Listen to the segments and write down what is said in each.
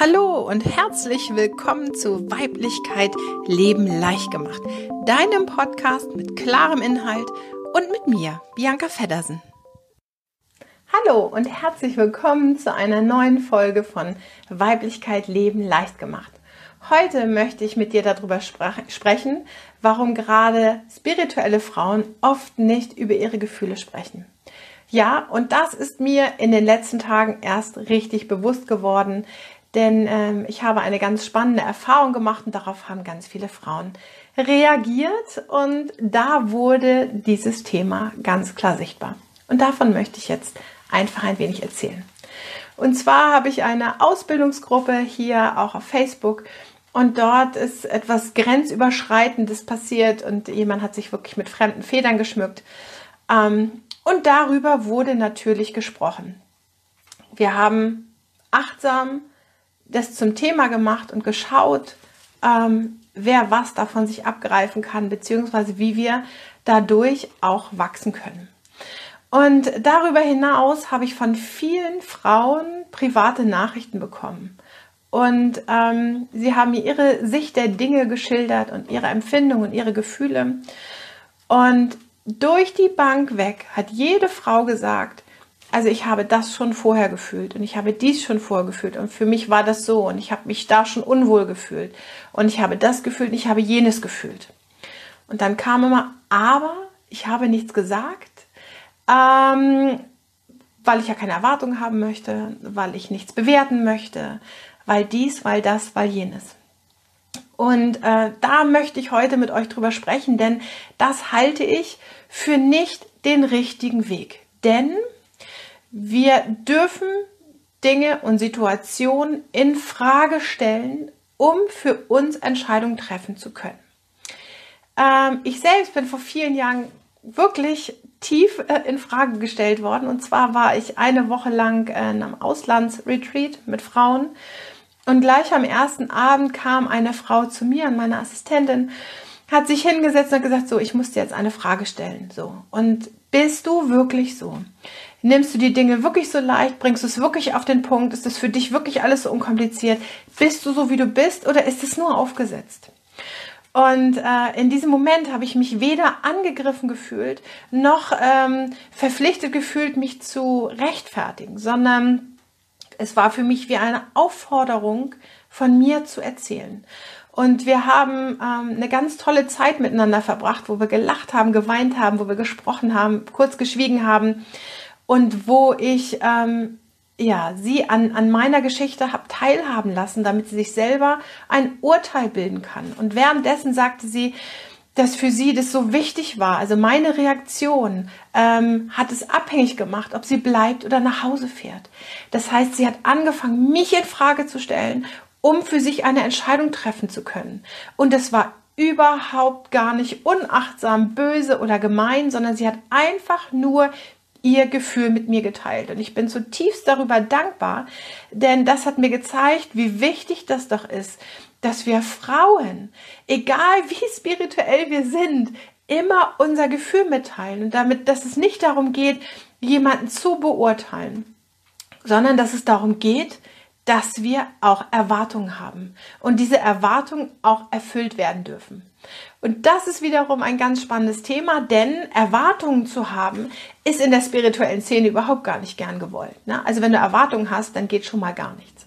Hallo und herzlich willkommen zu Weiblichkeit Leben leicht gemacht, deinem Podcast mit klarem Inhalt und mit mir, Bianca Feddersen. Hallo und herzlich willkommen zu einer neuen Folge von Weiblichkeit Leben leicht gemacht. Heute möchte ich mit dir darüber sprechen, warum gerade spirituelle Frauen oft nicht über ihre Gefühle sprechen. Ja, und das ist mir in den letzten Tagen erst richtig bewusst geworden, denn ähm, ich habe eine ganz spannende Erfahrung gemacht und darauf haben ganz viele Frauen reagiert und da wurde dieses Thema ganz klar sichtbar. Und davon möchte ich jetzt einfach ein wenig erzählen. Und zwar habe ich eine Ausbildungsgruppe hier auch auf Facebook und dort ist etwas Grenzüberschreitendes passiert und jemand hat sich wirklich mit fremden Federn geschmückt. Ähm, und darüber wurde natürlich gesprochen. Wir haben achtsam das zum Thema gemacht und geschaut, ähm, wer was davon sich abgreifen kann, beziehungsweise wie wir dadurch auch wachsen können. Und darüber hinaus habe ich von vielen Frauen private Nachrichten bekommen. Und ähm, sie haben mir ihre Sicht der Dinge geschildert und ihre Empfindungen und ihre Gefühle. Und durch die Bank weg hat jede Frau gesagt, also ich habe das schon vorher gefühlt und ich habe dies schon vorher gefühlt und für mich war das so und ich habe mich da schon unwohl gefühlt und ich habe das gefühlt und ich habe jenes gefühlt. Und dann kam immer, aber ich habe nichts gesagt, ähm, weil ich ja keine Erwartungen haben möchte, weil ich nichts bewerten möchte, weil dies, weil das, weil jenes. Und äh, da möchte ich heute mit euch drüber sprechen, denn das halte ich für nicht den richtigen Weg. Denn wir dürfen Dinge und Situationen in Frage stellen, um für uns Entscheidungen treffen zu können. Ähm, ich selbst bin vor vielen Jahren wirklich tief äh, in Frage gestellt worden. Und zwar war ich eine Woche lang äh, in einem Auslandsretreat mit Frauen. Und gleich am ersten Abend kam eine Frau zu mir, meine Assistentin, hat sich hingesetzt und gesagt, so, ich muss dir jetzt eine Frage stellen. So. Und bist du wirklich so? Nimmst du die Dinge wirklich so leicht? Bringst du es wirklich auf den Punkt? Ist es für dich wirklich alles so unkompliziert? Bist du so, wie du bist oder ist es nur aufgesetzt? Und äh, in diesem Moment habe ich mich weder angegriffen gefühlt, noch ähm, verpflichtet gefühlt, mich zu rechtfertigen, sondern es war für mich wie eine Aufforderung, von mir zu erzählen. Und wir haben ähm, eine ganz tolle Zeit miteinander verbracht, wo wir gelacht haben, geweint haben, wo wir gesprochen haben, kurz geschwiegen haben und wo ich ähm, ja, sie an, an meiner Geschichte habe teilhaben lassen, damit sie sich selber ein Urteil bilden kann. Und währenddessen sagte sie, dass für sie das so wichtig war. Also meine Reaktion ähm, hat es abhängig gemacht, ob sie bleibt oder nach Hause fährt. Das heißt, sie hat angefangen, mich in Frage zu stellen, um für sich eine Entscheidung treffen zu können. Und es war überhaupt gar nicht unachtsam, böse oder gemein, sondern sie hat einfach nur ihr Gefühl mit mir geteilt. Und ich bin zutiefst darüber dankbar, denn das hat mir gezeigt, wie wichtig das doch ist, dass wir Frauen, egal wie spirituell wir sind, immer unser Gefühl mitteilen. Und damit, dass es nicht darum geht, jemanden zu beurteilen, sondern dass es darum geht, dass wir auch Erwartungen haben und diese Erwartungen auch erfüllt werden dürfen. Und das ist wiederum ein ganz spannendes Thema, denn Erwartungen zu haben, ist in der spirituellen Szene überhaupt gar nicht gern gewollt. Ne? Also wenn du Erwartungen hast, dann geht schon mal gar nichts.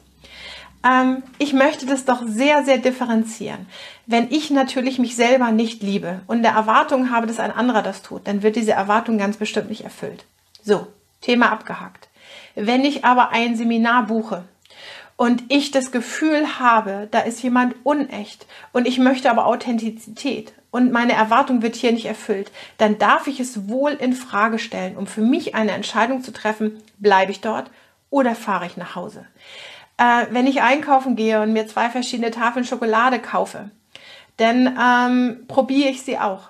Ähm, ich möchte das doch sehr, sehr differenzieren. Wenn ich natürlich mich selber nicht liebe und der Erwartung habe, dass ein anderer das tut, dann wird diese Erwartung ganz bestimmt nicht erfüllt. So, Thema abgehakt. Wenn ich aber ein Seminar buche und ich das Gefühl habe, da ist jemand unecht und ich möchte aber Authentizität und meine Erwartung wird hier nicht erfüllt, dann darf ich es wohl in Frage stellen, um für mich eine Entscheidung zu treffen, bleibe ich dort oder fahre ich nach Hause. Äh, wenn ich einkaufen gehe und mir zwei verschiedene Tafeln Schokolade kaufe, dann ähm, probiere ich sie auch.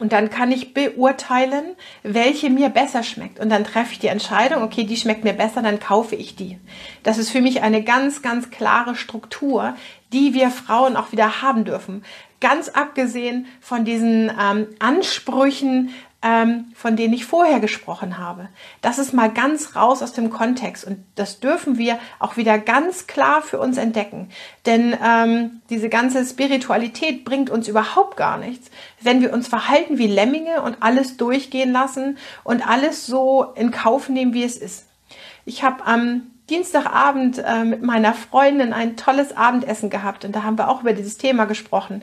Und dann kann ich beurteilen, welche mir besser schmeckt. Und dann treffe ich die Entscheidung, okay, die schmeckt mir besser, dann kaufe ich die. Das ist für mich eine ganz, ganz klare Struktur, die wir Frauen auch wieder haben dürfen. Ganz abgesehen von diesen ähm, Ansprüchen, von denen ich vorher gesprochen habe. Das ist mal ganz raus aus dem Kontext und das dürfen wir auch wieder ganz klar für uns entdecken. Denn ähm, diese ganze Spiritualität bringt uns überhaupt gar nichts, wenn wir uns verhalten wie Lemminge und alles durchgehen lassen und alles so in Kauf nehmen, wie es ist. Ich habe am Dienstagabend äh, mit meiner Freundin ein tolles Abendessen gehabt und da haben wir auch über dieses Thema gesprochen.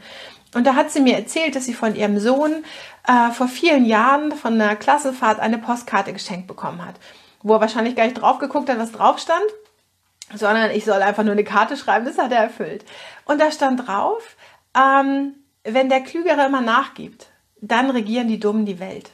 Und da hat sie mir erzählt, dass sie von ihrem Sohn äh, vor vielen Jahren von einer Klassenfahrt eine Postkarte geschenkt bekommen hat, wo er wahrscheinlich gar nicht drauf geguckt hat, was drauf stand, sondern ich soll einfach nur eine Karte schreiben, das hat er erfüllt. Und da stand drauf, ähm, wenn der Klügere immer nachgibt, dann regieren die Dummen die Welt.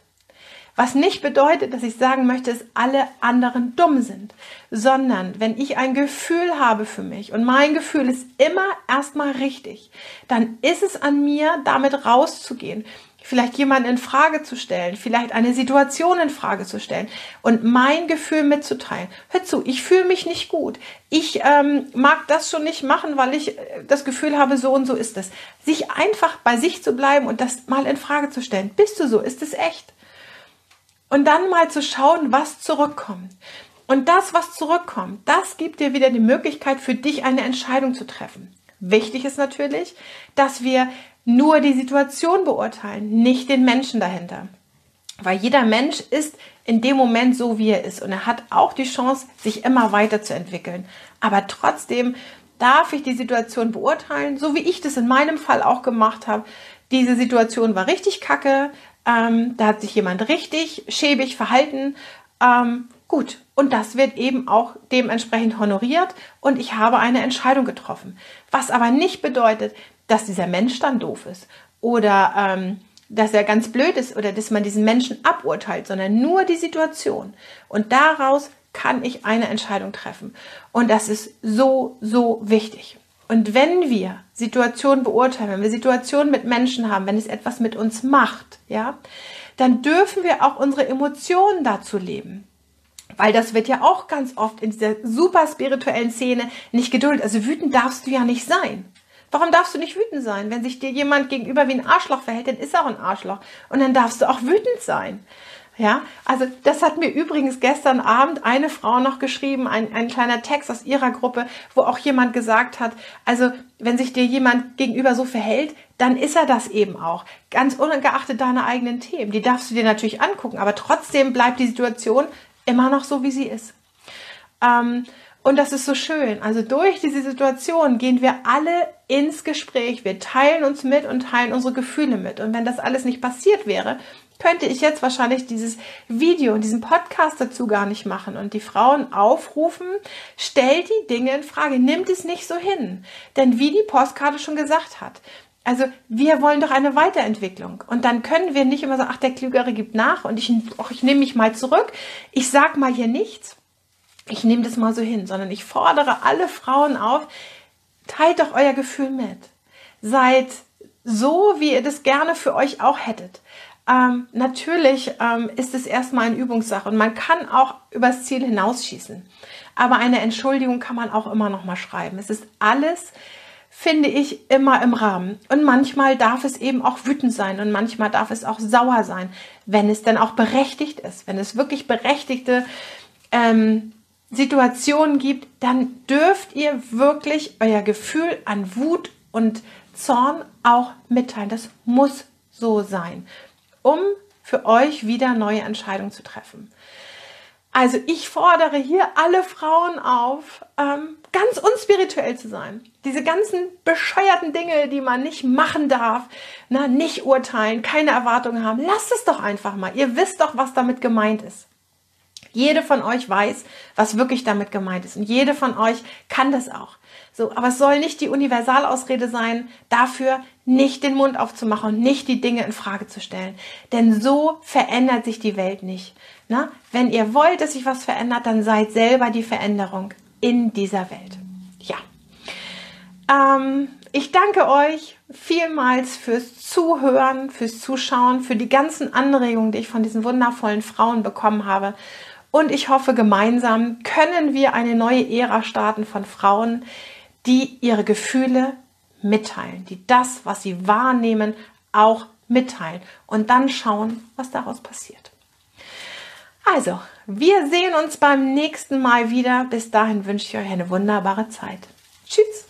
Was nicht bedeutet, dass ich sagen möchte, dass alle anderen dumm sind, sondern wenn ich ein Gefühl habe für mich und mein Gefühl ist immer erstmal richtig, dann ist es an mir, damit rauszugehen, vielleicht jemanden in Frage zu stellen, vielleicht eine Situation in Frage zu stellen und mein Gefühl mitzuteilen. Hör zu, ich fühle mich nicht gut. Ich ähm, mag das schon nicht machen, weil ich äh, das Gefühl habe, so und so ist es. Sich einfach bei sich zu bleiben und das mal in Frage zu stellen. Bist du so? Ist es echt? Und dann mal zu schauen, was zurückkommt. Und das, was zurückkommt, das gibt dir wieder die Möglichkeit für dich eine Entscheidung zu treffen. Wichtig ist natürlich, dass wir nur die Situation beurteilen, nicht den Menschen dahinter. Weil jeder Mensch ist in dem Moment so, wie er ist. Und er hat auch die Chance, sich immer weiterzuentwickeln. Aber trotzdem darf ich die Situation beurteilen, so wie ich das in meinem Fall auch gemacht habe. Diese Situation war richtig kacke, ähm, da hat sich jemand richtig schäbig verhalten. Ähm, gut, und das wird eben auch dementsprechend honoriert und ich habe eine Entscheidung getroffen. Was aber nicht bedeutet, dass dieser Mensch dann doof ist oder ähm, dass er ganz blöd ist oder dass man diesen Menschen aburteilt, sondern nur die Situation. Und daraus kann ich eine Entscheidung treffen. Und das ist so, so wichtig. Und wenn wir Situationen beurteilen, wenn wir Situationen mit Menschen haben, wenn es etwas mit uns macht, ja, dann dürfen wir auch unsere Emotionen dazu leben. Weil das wird ja auch ganz oft in dieser super spirituellen Szene nicht geduldet. Also wütend darfst du ja nicht sein. Warum darfst du nicht wütend sein? Wenn sich dir jemand gegenüber wie ein Arschloch verhält, dann ist er auch ein Arschloch. Und dann darfst du auch wütend sein. Ja, also das hat mir übrigens gestern Abend eine Frau noch geschrieben, ein, ein kleiner Text aus ihrer Gruppe, wo auch jemand gesagt hat, also wenn sich dir jemand gegenüber so verhält, dann ist er das eben auch. Ganz ungeachtet deiner eigenen Themen. Die darfst du dir natürlich angucken, aber trotzdem bleibt die Situation immer noch so, wie sie ist. Ähm, und das ist so schön. Also durch diese Situation gehen wir alle ins Gespräch. Wir teilen uns mit und teilen unsere Gefühle mit. Und wenn das alles nicht passiert wäre, könnte ich jetzt wahrscheinlich dieses Video und diesen Podcast dazu gar nicht machen und die Frauen aufrufen, stellt die Dinge in Frage, nimmt es nicht so hin. Denn wie die Postkarte schon gesagt hat, also wir wollen doch eine Weiterentwicklung. Und dann können wir nicht immer sagen, ach, der Klügere gibt nach und ich, ich nehme mich mal zurück. Ich sag mal hier nichts. Ich nehme das mal so hin, sondern ich fordere alle Frauen auf, teilt doch euer Gefühl mit. Seid so, wie ihr das gerne für euch auch hättet. Ähm, natürlich ähm, ist es erstmal eine Übungssache und man kann auch übers Ziel hinausschießen. Aber eine Entschuldigung kann man auch immer noch mal schreiben. Es ist alles, finde ich, immer im Rahmen. Und manchmal darf es eben auch wütend sein und manchmal darf es auch sauer sein, wenn es denn auch berechtigt ist. Wenn es wirklich berechtigte ähm, Situationen gibt, dann dürft ihr wirklich euer Gefühl an Wut und Zorn auch mitteilen. Das muss so sein um für euch wieder neue Entscheidungen zu treffen. Also ich fordere hier alle Frauen auf, ähm, ganz unspirituell zu sein. Diese ganzen bescheuerten Dinge, die man nicht machen darf, nicht urteilen, keine Erwartungen haben, lasst es doch einfach mal. Ihr wisst doch, was damit gemeint ist. Jede von euch weiß, was wirklich damit gemeint ist. Und jede von euch kann das auch. So, aber es soll nicht die Universalausrede sein, dafür nicht den Mund aufzumachen und nicht die Dinge in Frage zu stellen. Denn so verändert sich die Welt nicht. Na? Wenn ihr wollt, dass sich was verändert, dann seid selber die Veränderung in dieser Welt. Ja. Ähm, ich danke euch vielmals fürs Zuhören, fürs Zuschauen, für die ganzen Anregungen, die ich von diesen wundervollen Frauen bekommen habe. Und ich hoffe, gemeinsam können wir eine neue Ära starten von Frauen, die ihre Gefühle mitteilen, die das, was sie wahrnehmen, auch mitteilen und dann schauen, was daraus passiert. Also, wir sehen uns beim nächsten Mal wieder. Bis dahin wünsche ich euch eine wunderbare Zeit. Tschüss.